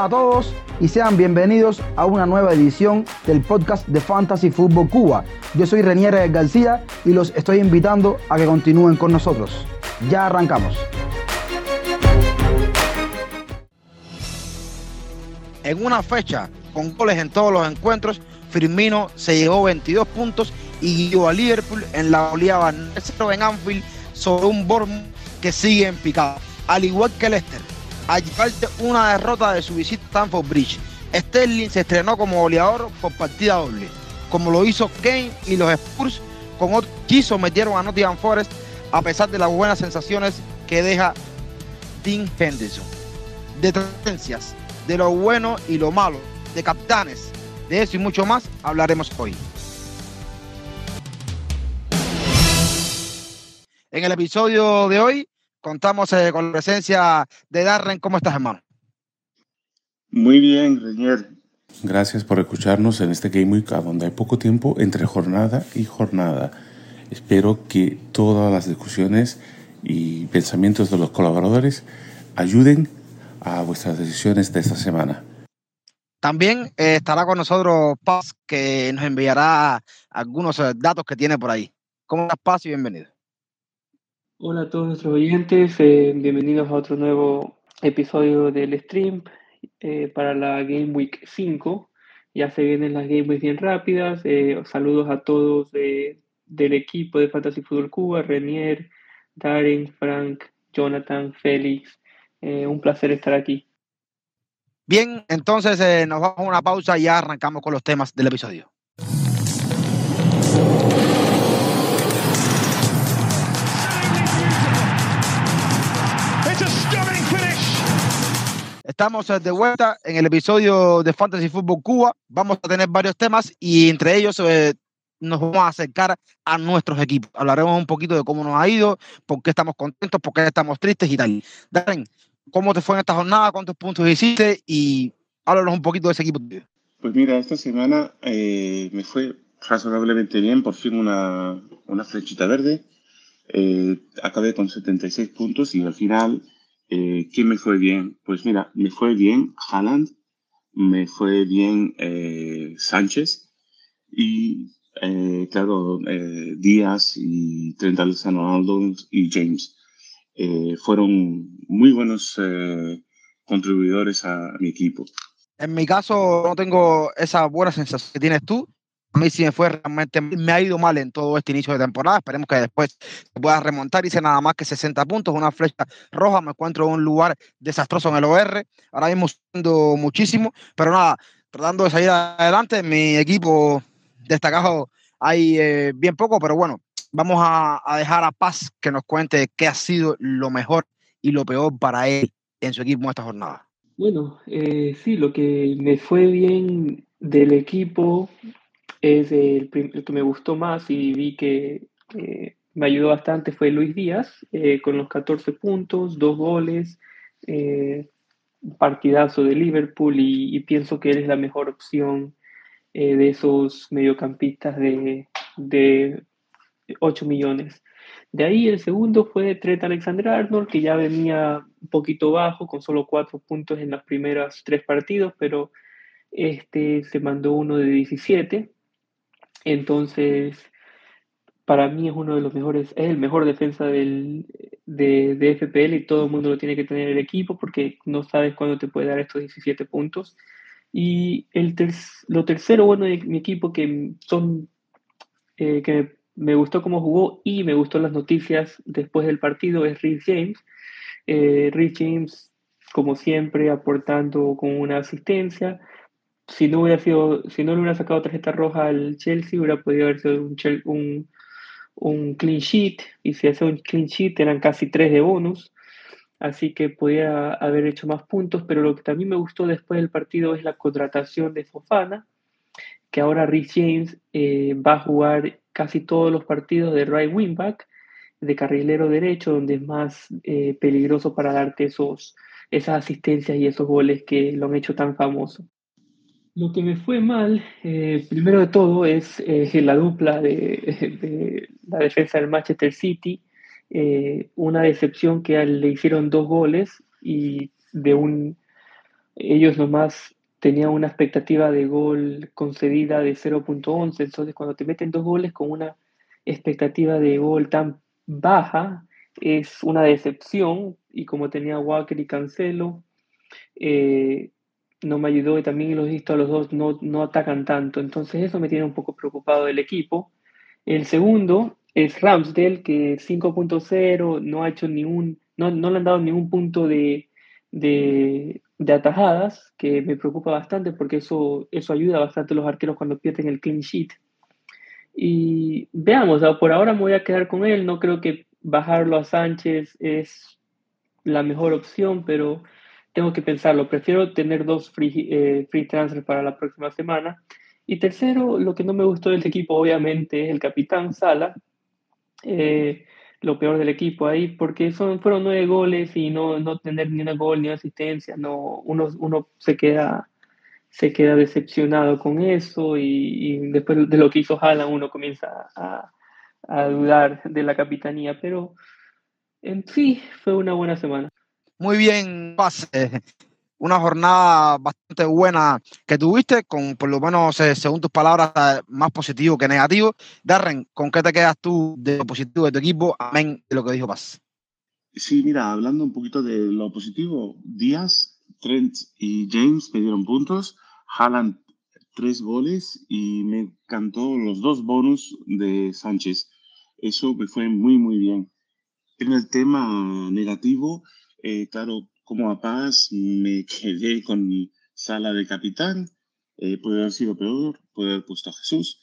Hola a todos y sean bienvenidos a una nueva edición del podcast de Fantasy Football Cuba. Yo soy Renier García y los estoy invitando a que continúen con nosotros. Ya arrancamos. En una fecha con goles en todos los encuentros, Firmino se llevó 22 puntos y guió a Liverpool en la oleada 0 en Anfield sobre un Bournemouth que sigue en picado, al igual que Leicester. A llevarte una derrota de su visita a Stamford Bridge, Sterling se estrenó como goleador por partida doble, como lo hizo Kane y los Spurs con otro que sometieron a Nottingham Forest a pesar de las buenas sensaciones que deja Dean Henderson. De tendencias, de lo bueno y lo malo, de capitanes, de eso y mucho más hablaremos hoy. En el episodio de hoy contamos eh, con la presencia de Darren. ¿Cómo estás, hermano? Muy bien, Reñer. Gracias por escucharnos en este Game Week, donde hay poco tiempo entre jornada y jornada. Espero que todas las discusiones y pensamientos de los colaboradores ayuden a vuestras decisiones de esta semana. También eh, estará con nosotros Paz, que nos enviará algunos eh, datos que tiene por ahí. ¿Cómo estás, Paz? Y bienvenido. Hola a todos nuestros oyentes, eh, bienvenidos a otro nuevo episodio del stream eh, para la Game Week 5. Ya se vienen las Game Week bien rápidas. Eh, saludos a todos del equipo de Fantasy Football Cuba, Renier, Darren, Frank, Jonathan, Félix. un placer estar aquí. Bien, entonces nos vamos a una pausa y ya arrancamos con los temas del episodio. Estamos eh, de vuelta en el episodio de Fantasy Football Cuba. Vamos a tener varios temas y entre ellos eh, nos vamos a acercar a nuestros equipos. Hablaremos un poquito de cómo nos ha ido, por qué estamos contentos, por qué estamos tristes y tal. Darren, ¿cómo te fue en esta jornada? ¿Cuántos puntos hiciste? Y háblanos un poquito de ese equipo. Pues mira, esta semana eh, me fue razonablemente bien, por fin una, una flechita verde. acabé con 76 puntos y al final eh, ¿Quién me fue bien? Pues mira, me fue bien Haaland, me fue bien eh, Sánchez y, eh, claro, Díaz y Trent Alexander-Arnold y James. fueron muy buenos contribuidores a mi equipo. En mi caso, no tengo esa buena sensación que tienes tú a mí sí me fue realmente, me ha ido mal en todo este inicio de temporada. Esperemos que después pueda remontar. Hice nada más que 60 puntos, una flecha roja. Me encuentro en un lugar desastroso en el OR. Ahora mismo siendo muchísimo, pero nada, tratando de salir adelante. Mi equipo destacado hay eh, bien poco, pero bueno, vamos a, dejar a Paz que nos cuente qué ha sido lo mejor y lo peor para él en su equipo en esta jornada. Bueno, eh, sí, lo que me fue bien del equipo es el, que me gustó más y vi que me ayudó bastante fue Luis Díaz, eh, con los 14 puntos, dos goles, eh, partidazo de Liverpool y, pienso que él es la mejor opción eh, de esos mediocampistas de, de 8 millones. De ahí el segundo fue Trent Alexander-Arnold, que ya venía un poquito bajo, con solo 4 puntos en las primeras tres partidos, pero este se mandó uno de 17 entonces, para mí es uno de los mejores, es el mejor defensa del, de, FPL y todo el mundo lo tiene que tener en el equipo porque no sabes cuándo te puede dar estos 17 puntos. Y el lo tercero bueno de mi equipo que son eh, que me gustó cómo jugó y me gustó las noticias después del partido es Rich James. Eh, Rich James, como siempre, aportando con una asistencia si no hubiera sido, si no le hubiera sacado tarjeta roja al Chelsea, hubiera podido haber sido un, un, clean sheet, y si hace un clean sheet eran casi tres de bonus, así que podía haber hecho más puntos, pero lo que también me gustó después del partido es la contratación de Fofana, que ahora Rich James eh, va a jugar casi todos los partidos de right wingback, de carrilero derecho, donde es más eh, peligroso para darte esos, esas asistencias y esos goles que lo han hecho tan famoso. Lo que me fue mal, eh, primero de todo, es eh, la dupla de, la defensa del Manchester City. Eh, una decepción que le hicieron dos goles y de un ellos nomás tenían una expectativa de gol concedida de 0.11, entonces cuando te meten dos goles con una expectativa de gol tan baja, es una decepción y como tenía Walker y Cancelo, eh, no me ayudó y también los visto a los dos no, no atacan tanto, entonces eso me tiene un poco preocupado del equipo. El segundo es Ramsdale, que 5.0 no ha hecho ningún, no, no le han dado ningún punto de, de, de, atajadas, que me preocupa bastante porque eso, eso ayuda bastante a los arqueros cuando pierden el clean sheet. Y veamos, por ahora me voy a quedar con él, no creo que bajarlo a Sánchez es la mejor opción, pero tengo que pensarlo. Prefiero tener dos free, eh, free transfers para la próxima semana. Y tercero, lo que no me gustó del equipo, obviamente, es el capitán Sala. Eh, lo peor del equipo ahí, porque son, fueron nueve goles y no, no tener ni una gol ni una asistencia, no, uno, uno se queda se queda decepcionado con eso y, después de lo que hizo Haaland uno comienza a, a, dudar de la capitanía, pero en sí fue una buena semana. Muy bien, pase. Una jornada bastante buena que tuviste, con por lo menos, eh, según tus palabras, eh, más positivo que negativo. Darren, ¿con qué te quedas tú de lo positivo de tu equipo? Amén de lo que dijo Paz. Sí, mira, hablando un poquito de lo positivo, Díaz, Trent y James me dieron puntos. Haaland, tres goles y me encantó los dos bonus de Sánchez. Eso me fue muy, muy bien. En el tema negativo, eh, claro, como a Paz me quedé con mi sala de capitán. Eh, puede haber sido peor, puede haber puesto a Jesús.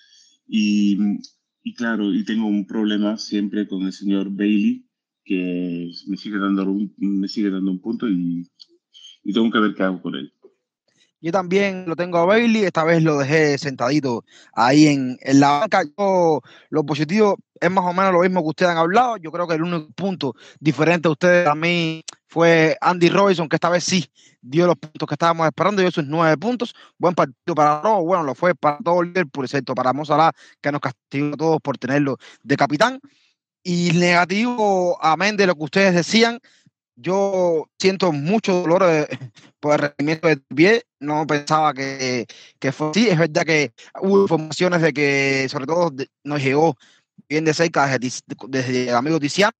Y, y, claro, y tengo un problema siempre con el señor Bailey, que me sigue dando un, me sigue dando un punto y, y tengo que ver qué hago con él. Yo también lo tengo a Bailey, esta vez lo dejé sentadito ahí en, en, la banca. Yo, lo positivo es más o menos lo mismo que ustedes han hablado. Yo creo que el único punto diferente a ustedes a mí fue Andy Robinson, que esta vez sí dio los puntos que estábamos esperando, dio sus nueve puntos. Buen partido para Robo, bueno, lo fue para todo el por excepto para Mozart, que nos castigó a todos por tenerlo de capitán. Y negativo, amén de lo que ustedes decían, yo siento mucho dolor eh, por el rendimiento de pie. No pensaba que, que fue así. Es verdad que hubo informaciones de que, sobre todo, nos llegó bien de cerca desde, desde el amigo Tiziano,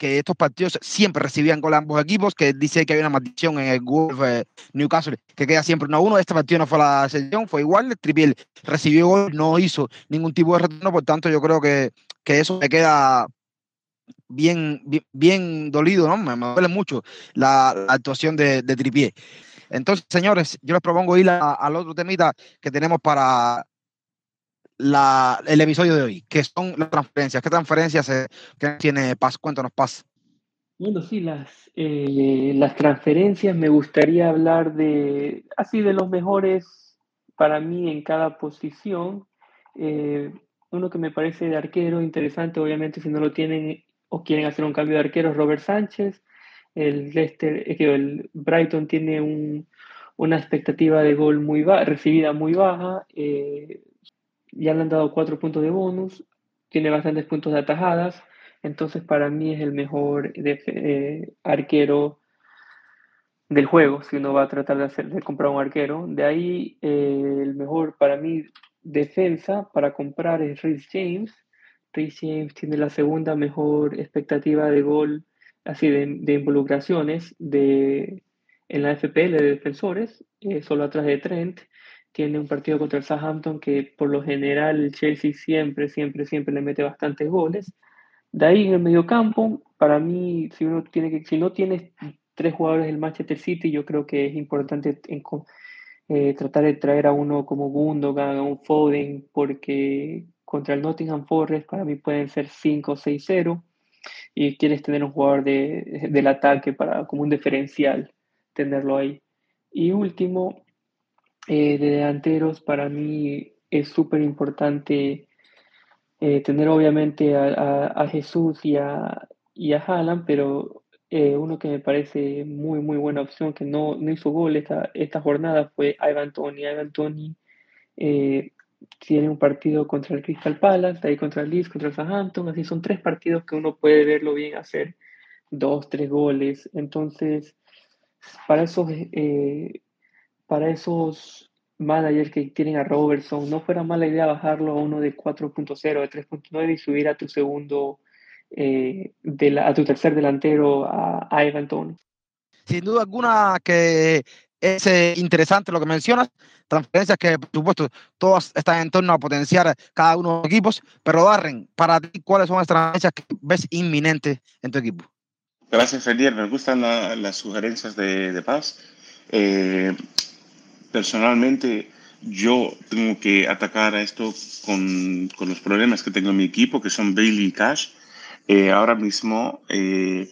que estos partidos siempre recibían con ambos equipos, que dice que hay una maldición en el Wolf eh, Newcastle, que queda siempre 1 a 1. Este partido no fue la excepción, fue igual. El Tripiel recibió gol, no hizo ningún tipo de retorno, por tanto, yo creo que, que eso me queda bien, bien, dolido, ¿no? Me, duele mucho la, actuación de, de Tripié. Entonces, señores, yo les propongo ir al otro temita que tenemos para la, el episodio de hoy, que son las transferencias. ¿Qué transferencias tiene Paz? Cuéntanos, Paz. Bueno, sí, las, eh, las transferencias me gustaría hablar de, así de los mejores para mí en cada posición. Eh, uno que me parece de arquero interesante, obviamente si no lo tienen o quieren hacer un cambio de arquero, Robert Sánchez. El, Leicester, el Brighton tiene una expectativa de gol muy recibida muy baja. Eh, ya le han dado cuatro puntos de bonus. Tiene bastantes puntos de atajadas. Entonces, para mí es el mejor eh, arquero del juego, si uno va a tratar de, hacer, de comprar un arquero. De ahí, eh, el mejor para mí defensa para comprar es Rhys James Rhys James tiene la segunda mejor expectativa de gol, así de, involucraciones de, en la FPL de defensores, eh, solo atrás de Trent. Tiene un partido contra el Southampton que por lo general el Chelsea siempre, siempre, siempre le mete bastantes goles. De ahí en el mediocampo, para mí, si uno tiene que, si no tienes tres jugadores del Manchester City, yo creo que es importante eh, tratar de traer a uno como Gundogan, a un Foden, porque contra el Nottingham Forest, para mí pueden ser 5 o 6-0. Y quieres tener un jugador de, del ataque para, como un diferencial, tenerlo ahí. Y último, eh, de delanteros, para mí es súper importante eh, tener obviamente a, Jesús y a, y a Haaland, pero eh, uno que me parece muy, muy buena opción, que no, no hizo gol esta, esta jornada, fue Ivan Tony. Ivan Tony tiene un partido contra el Crystal Palace, ahí contra el Leeds, contra el Southampton, así son tres partidos que uno puede verlo bien hacer dos, tres goles. Entonces, para esos, para esos managers que tienen a Robertson, no fuera mala idea bajarlo a uno de 4.0, de 3.9 y subir a tu segundo, eh, de la, a tu tercer delantero, a, a Evan Tony. Sin duda alguna que es eh, interesante lo que mencionas, transferencias que por supuesto todas están en torno a potenciar cada uno de los equipos, pero Darren, para ti, ¿cuáles son las transferencias que ves inminentes en tu equipo? Gracias, Felier. Me gustan la, las sugerencias de, de Paz. Eh, personalmente, yo tengo que atacar a esto con, con, los problemas que tengo en mi equipo, que son Bailey y Cash. Eh, ahora mismo eh,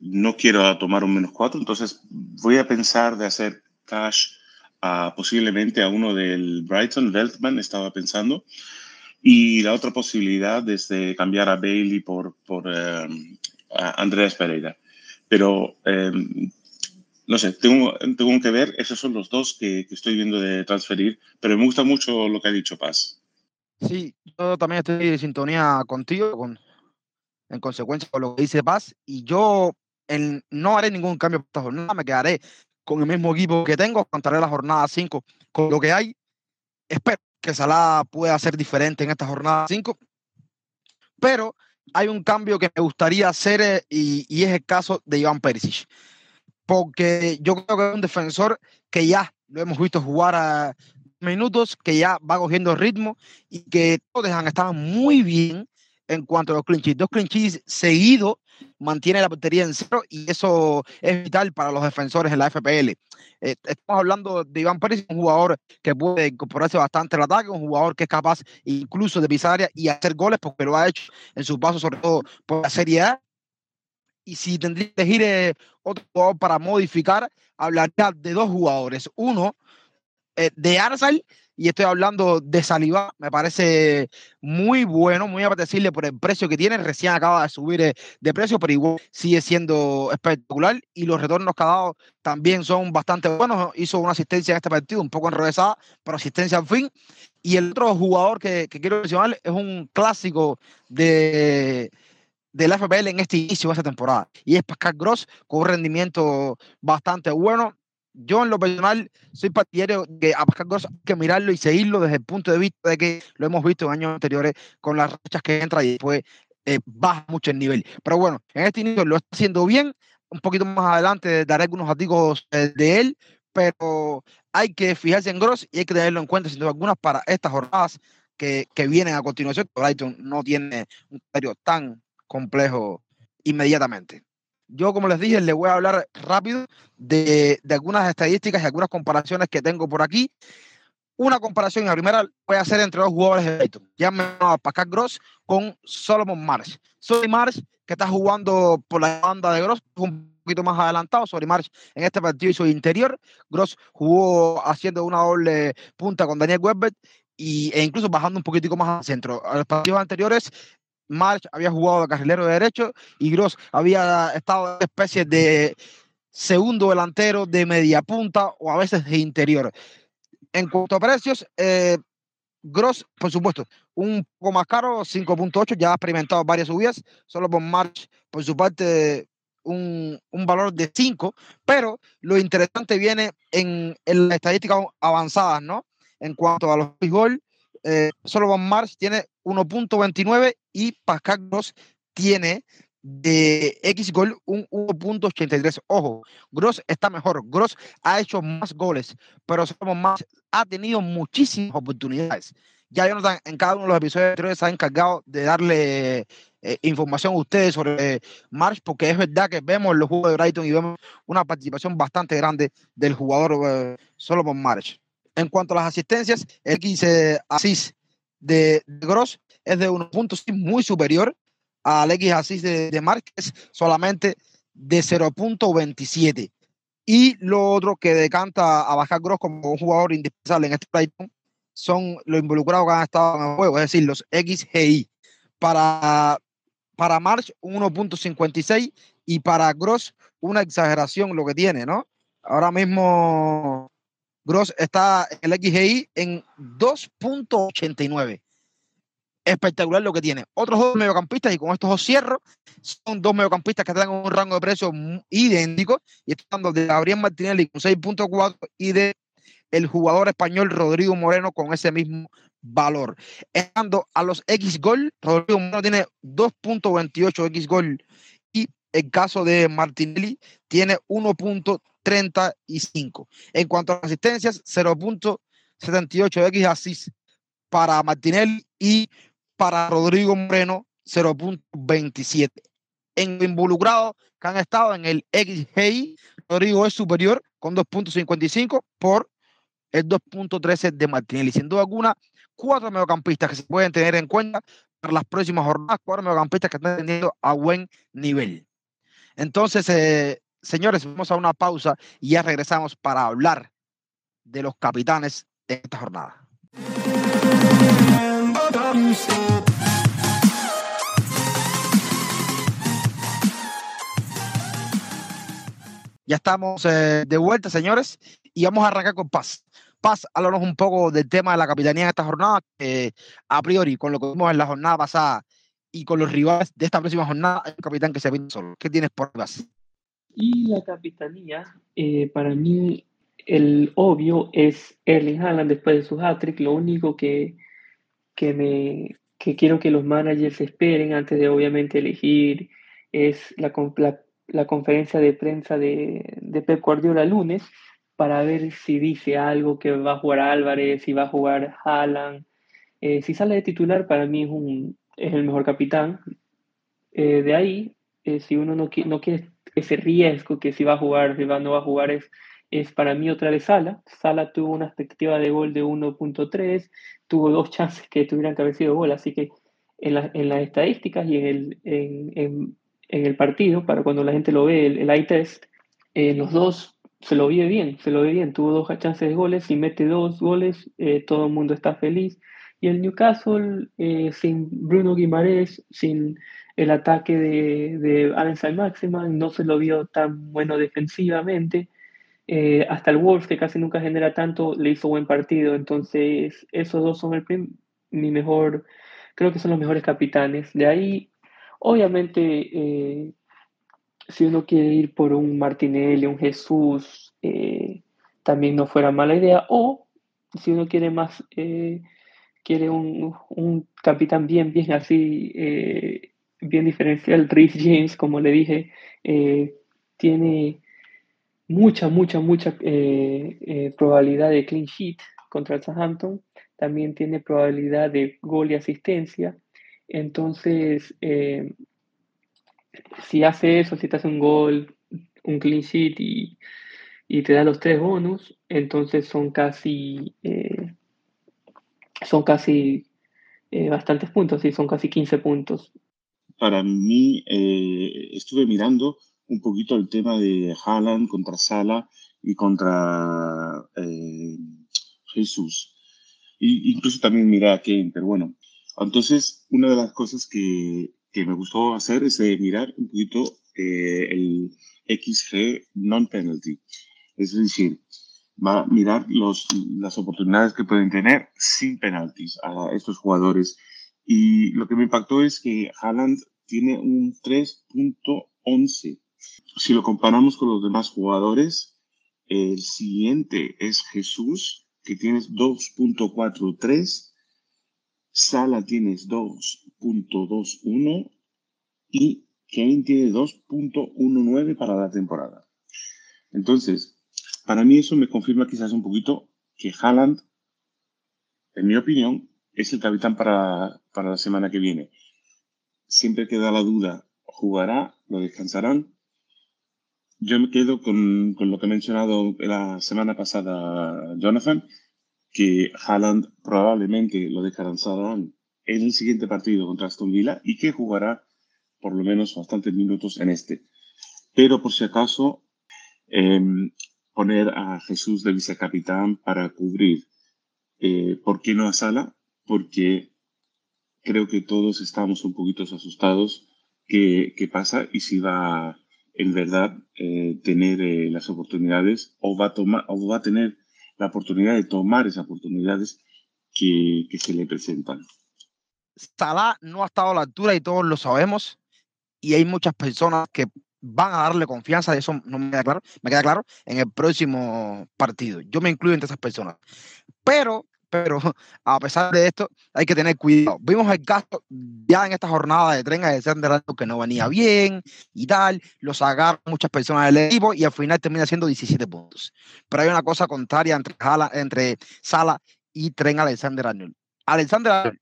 no quiero tomar un menos cuatro, entonces voy a pensar de hacer Cash a, posiblemente a uno del Brighton, Veltman, estaba pensando. Y la otra posibilidad es de cambiar a Bailey por, por um, a Andrés Pereira. Pero um, no sé, tengo, tengo que ver, esos son los dos que, que, estoy viendo de transferir, pero me gusta mucho lo que ha dicho Paz. Sí, yo también estoy en sintonía contigo, con, en consecuencia con lo que dice Paz, y yo en, no haré ningún cambio esta jornada, me quedaré con el mismo equipo que tengo, contaré la jornada 5 con lo que hay. Espero que Salah pueda ser diferente en esta jornada 5, pero hay un cambio que me gustaría hacer eh, y, y, es el caso de Iván Perisic, porque yo creo que es un defensor que ya lo hemos visto jugar a minutos, que ya va cogiendo ritmo y que todos han estado muy bien en cuanto a los clinches. Dos clinches seguidos mantiene la batería en cero y eso es vital para los defensores en la FPL. Eh, estamos hablando de Iván Pérez, un jugador que puede incorporarse bastante al ataque, un jugador que es capaz incluso de pisar área y hacer goles porque lo ha hecho en su paso, sobre todo por la Serie A. Y si tendría que elegir eh, otro jugador para modificar, hablaría de dos jugadores. Uno, eh, de Arsenal y estoy hablando de Saliba, me parece muy bueno, muy apetecible por el precio que tiene, recién acaba de subir eh, de precio, pero igual sigue siendo espectacular y los retornos que ha dado también son bastante buenos, hizo una asistencia en este partido, un poco enrevesada, pero asistencia al fin. Y el otro jugador que, que quiero mencionar es un clásico de, de la FPL en este inicio de esta temporada. Y es Pascal Gross con un rendimiento bastante bueno yo en lo personal soy partidario de a Pascal Gross hay que mirarlo y seguirlo desde el punto de vista de que lo hemos visto en años anteriores con las rachas que entra y después eh, baja mucho el nivel. Pero bueno, en este inicio lo está haciendo bien. Un poquito más adelante daré algunos artículos eh, de él, pero hay que fijarse en Gross y hay que tenerlo en cuenta, sin duda alguna, para estas jornadas que, que vienen a continuación. Brighton no tiene un calendario tan complejo inmediatamente. Yo, como les dije, les voy a hablar rápido de, de, algunas estadísticas y algunas comparaciones que tengo por aquí. Una comparación, la primera voy a hacer entre dos jugadores de Brighton. Ya me a Pascal Gross con Solomon Marsh. Solomon Marsh, que está jugando por la banda de Gross, un poquito más adelantado. Solomon Marsh en este partido hizo interior. Gross jugó haciendo una doble punta con Daniel Webber y, e incluso bajando un poquitico más al centro. A los partidos anteriores March había jugado de carrilero de derecho y Gross había estado en especie de segundo delantero de media punta o a veces de interior. En cuanto a precios, eh, Gross, por supuesto, un poco más caro, 5.8, ya ha experimentado varias subidas, solo por March, por su parte, un, un valor de 5, pero lo interesante viene en, en las estadísticas avanzadas, ¿no? En cuanto a los gol, eh, Solomon March tiene 1.29 y Pascal Gross tiene de X gol un 1.83. Ojo, Gross está mejor. Gross ha hecho más goles, pero Solomon March ha tenido muchísimas oportunidades. Ya Jonathan en cada uno de los episodios anteriores se ha encargado de darle eh, información a ustedes sobre eh, March, porque es verdad que vemos los juegos de Brighton y vemos una participación bastante grande del jugador eh, Solomon March. En cuanto a las asistencias, el 15 asís de, de Gross es de 1.6 muy superior al X asís de, de Márquez, solamente de 0.27. Y lo otro que decanta a bajar Gross como un jugador indispensable en este Brighton son los involucrados que han estado en el juego, es decir, los XGI. Para, para March, 1.56 y para Gross, una exageración lo que tiene, ¿no? Ahora mismo Gross está en el XGI en 2.89. Espectacular lo que tiene. Otros dos mediocampistas, y con estos dos cierro, son dos mediocampistas que están en un rango de precio idéntico. Y están de Gabriel Martinelli con 6.4 y de el jugador español Rodrigo Moreno con ese mismo valor. Estando a los X gol, Rodrigo Moreno tiene 2.28 X gol el caso de Martinelli tiene 1.35. En cuanto a asistencias, 0.78 X así para Martinelli y para Rodrigo Moreno 0.27. En involucrados que han estado en el XGI, Rodrigo es superior con 2.55 por el 2.13 de Martinelli. Sin duda alguna, cuatro mediocampistas que se pueden tener en cuenta para las próximas jornadas, cuatro mediocampistas que están teniendo a buen nivel. Entonces, eh, señores, vamos a una pausa y ya regresamos para hablar de los capitanes de esta jornada. Ya estamos eh, de vuelta, señores, y vamos a arrancar con Paz. Paz, háblanos un poco del tema de la capitanía en esta jornada, que a priori, con lo que vimos en la jornada pasada y con los rivales de esta próxima jornada, un capitán que se viene solo. ¿Qué tienes por Paz? Y la capitanía, eh, para mí, el obvio es Erling Haaland después de su hat-trick. Lo único que, que, me, que quiero que los managers esperen antes de obviamente elegir es la, la conferencia de prensa de, de Pep Guardiola lunes para ver si dice algo que va a jugar Álvarez, si va a jugar Haaland. Eh, si sale de titular, para mí es, un, es el mejor capitán. Eh, de ahí, eh, si uno no, no quiere ese riesgo que si va a jugar, si va, no va a jugar, es, es para mí otra vez Sala. Sala tuvo una expectativa de gol de 1.3, tuvo dos chances que tuvieran que haber gol, así que en, en las estadísticas y en, el, en, en en el partido, para cuando la gente lo ve, el, el eye test, eh, los dos se lo ve bien, se lo ve bien, tuvo dos chances de goles y mete dos goles, eh, todo el mundo está feliz. Y el Newcastle, eh, sin Bruno Guimaraes, sin el ataque de, de Allen Maximan, no se lo vio tan bueno defensivamente. hasta el Wolves, que casi nunca genera tanto, le hizo buen partido. Entonces, esos dos son el mi mejor, creo que son los mejores capitanes. De ahí, Obviamente, eh, si uno quiere ir por un Martinelli, un Jesús, eh, también no fuera mala idea. O si uno quiere más, eh, quiere un, capitán bien, bien así, bien diferencial, Rhys James, como le dije, tiene mucha, mucha, mucha probabilidad de clean sheet contra el Southampton. También tiene probabilidad de gol y asistencia. Entonces, eh, si hace eso, si te hace un gol, un clean sheet y, te da los tres bonus, entonces son casi, eh, son casi eh, bastantes puntos, sí, son casi 15 puntos. Para mí, estuve mirando un poquito el tema de Haaland contra Sala y contra Jesús. Y incluso también miré a Kane, pero bueno, entonces, una de las cosas que, que me gustó hacer es mirar un poquito eh, el XG non-penalty. Es decir, va a mirar los, las oportunidades que pueden tener sin penaltis a estos jugadores. Y lo que me impactó es que Haaland tiene un 3.11. Si lo comparamos con los demás jugadores, el siguiente es Jesús, que tiene 2.43 Sala tienes 2.21 y Kane tiene 2.19 para la temporada. Entonces, para mí eso me confirma quizás un poquito que Haaland, en mi opinión, es el capitán para, para la semana que viene. Siempre queda la duda, ¿jugará? ¿Lo descansarán? Yo me quedo con, con lo que ha mencionado la semana pasada Jonathan, que Haaland probablemente lo descansarán en el siguiente partido contra Aston Villa y que jugará por lo menos bastantes minutos en este. Pero por si acaso, em, poner a Jesús de vicecapitán para cubrir. Eh, ¿Por qué no a Sala? Porque creo que todos estamos un poquito asustados qué, qué pasa y si va en verdad eh, tener eh, las oportunidades o va a tomar o va a tener la oportunidad de tomar esas oportunidades que, que se le presentan. Salah no ha estado a la altura y todos lo sabemos. Y hay muchas personas que van a darle confianza, eso no me queda claro, me queda claro en el próximo partido. Yo me incluyo entre esas personas. Pero, pero a pesar de esto, hay que tener cuidado. Vimos el gasto ya en esta jornada de tren de Sander que no venía bien y tal, lo sacaron muchas personas del equipo y al final termina siendo 17 puntos. Pero hay una cosa contraria entre, entre Sala y Tren Alexander Arnold. Alexander Arnold,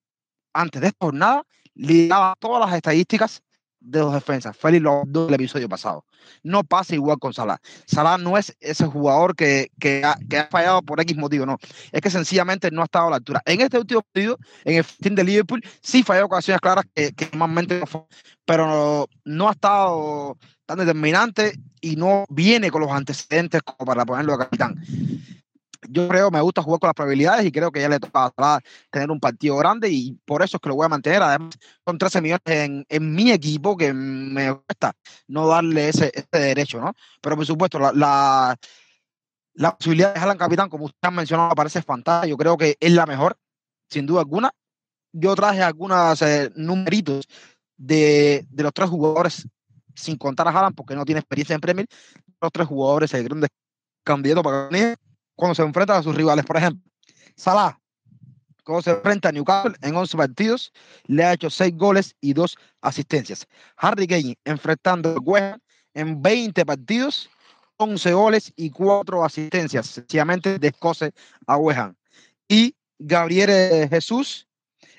antes de esta jornada, lideraba todas las estadísticas de los defensas. Habló el episodio pasado. No pasa igual con Salah. Salah no es ese jugador que, que, ha, fallado por X motivo, no. Es que sencillamente no ha estado a la altura. En este último partido, en el fin de Liverpool, sí falló ocasiones claras que, que normalmente no fue, pero no, ha estado tan determinante y no viene con los antecedentes como para ponerlo de capitán yo creo, me gusta jugar con las probabilidades y creo que ya le toca tener un partido grande y por eso es que lo voy a mantener. Además, con 13 millones en, en mi equipo que me cuesta no darle ese, ese derecho, ¿no? Pero por supuesto, la, la, la posibilidad de Alan Capitán, como usted ha mencionado, me parece fantástica. Yo creo que es la mejor, sin duda alguna. Yo traje algunos eh, numeritos de, de, los tres jugadores, sin contar a Haaland, porque no tiene experiencia en Premier, los tres jugadores, el grandes candidatos para ganar cuando se enfrenta a sus rivales. Por ejemplo, Salah, cuando se enfrenta a Newcastle en 11 partidos, le ha hecho 6 goles y 2 asistencias. Harry Kane enfrentando a West en 20 partidos, 11 goles y 4 asistencias. Sencillamente descoce a West Y Gabriel Jesús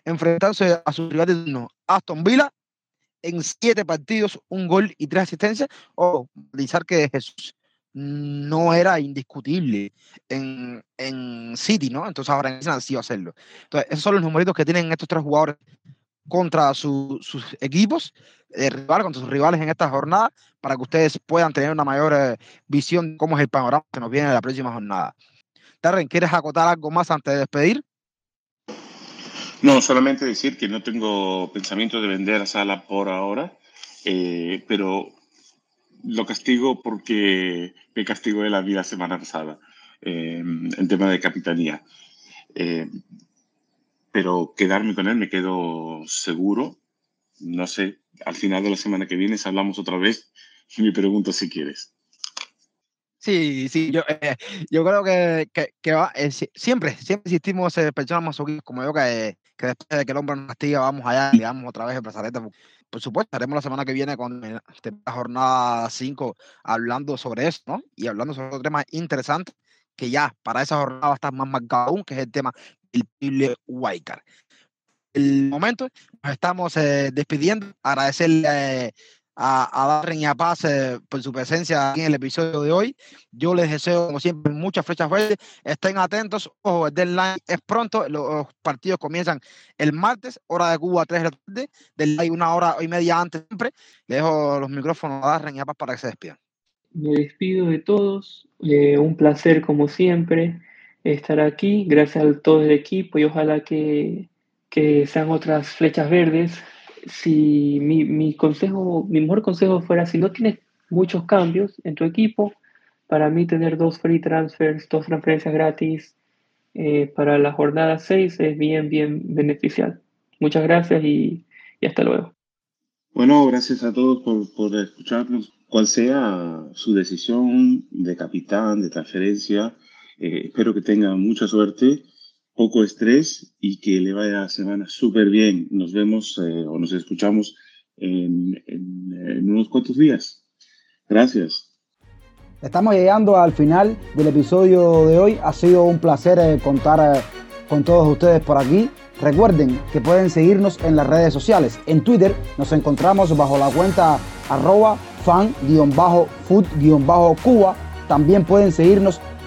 enfrentándose a su rival de Aston Villa, en 7 partidos, un gol y 3 asistencias. O oh, que Jesús no era indiscutible en, en City, ¿no? Entonces ahora en han sido hacerlo. Entonces, esos son los numeritos que tienen estos tres jugadores contra sus equipos, eh, rival, contra sus rivales en esta jornada, para que ustedes puedan tener una mayor eh, visión de cómo es el panorama que nos viene en la próxima jornada. Darren, ¿quieres acotar algo más antes de despedir? No, solamente decir que no tengo pensamiento de vender a Sala por ahora, eh, pero lo castigo porque me castigó de la vida semana pasada eh, en tema de capitanía. Eh, pero quedarme con él me quedo seguro. No sé, al final de la semana que viene hablamos otra vez y me pregunto si quieres. Sí, sí, yo, eh, yo creo que, que, va, siempre, siempre existimos personas masoquistas como yo que, que después de que el hombre nos castiga vamos allá y damos otra vez el brazalete por supuesto, haremos la semana que viene con la jornada 5 hablando sobre eso, ¿no? Y hablando sobre otro tema interesante que ya para esa jornada va a estar más marcado aún, que es el tema del Pile Wildcard. El momento, nos estamos eh, despidiendo, agradecerle a, a Darren y a Paz eh, por su presencia aquí en el episodio de hoy. Yo les deseo, como siempre, muchas flechas verdes. Estén atentos. Ojo, el deadline es pronto. Los partidos comienzan el martes, hora de Cuba, 3 de la tarde. Deadline una hora y media antes siempre. Les dejo los micrófonos a Darren y a Paz para que se despidan. Me despido de todos. Eh, un placer, como siempre, estar aquí. Gracias a todo el equipo y ojalá que, que sean otras flechas verdes si mi, consejo, mi mejor consejo fuera, si no tienes muchos cambios en tu equipo, para mí tener dos free transfers, dos transferencias gratis eh, para la jornada 6 es bien, bien beneficial. Muchas gracias y, hasta luego. Bueno, gracias a todos por, por escucharnos. Cual sea su decisión de capitán, de transferencia, eh, espero que tengan mucha suerte poco estrés y que le vaya la semana súper bien. Nos vemos eh, o nos escuchamos en, unos cuantos días. Gracias. Estamos llegando al final del episodio de hoy. Ha sido un placer eh, contar eh, con todos ustedes por aquí. Recuerden que pueden seguirnos en las redes sociales. En Twitter nos encontramos bajo la cuenta arroba fan-food-cuba. También pueden seguirnos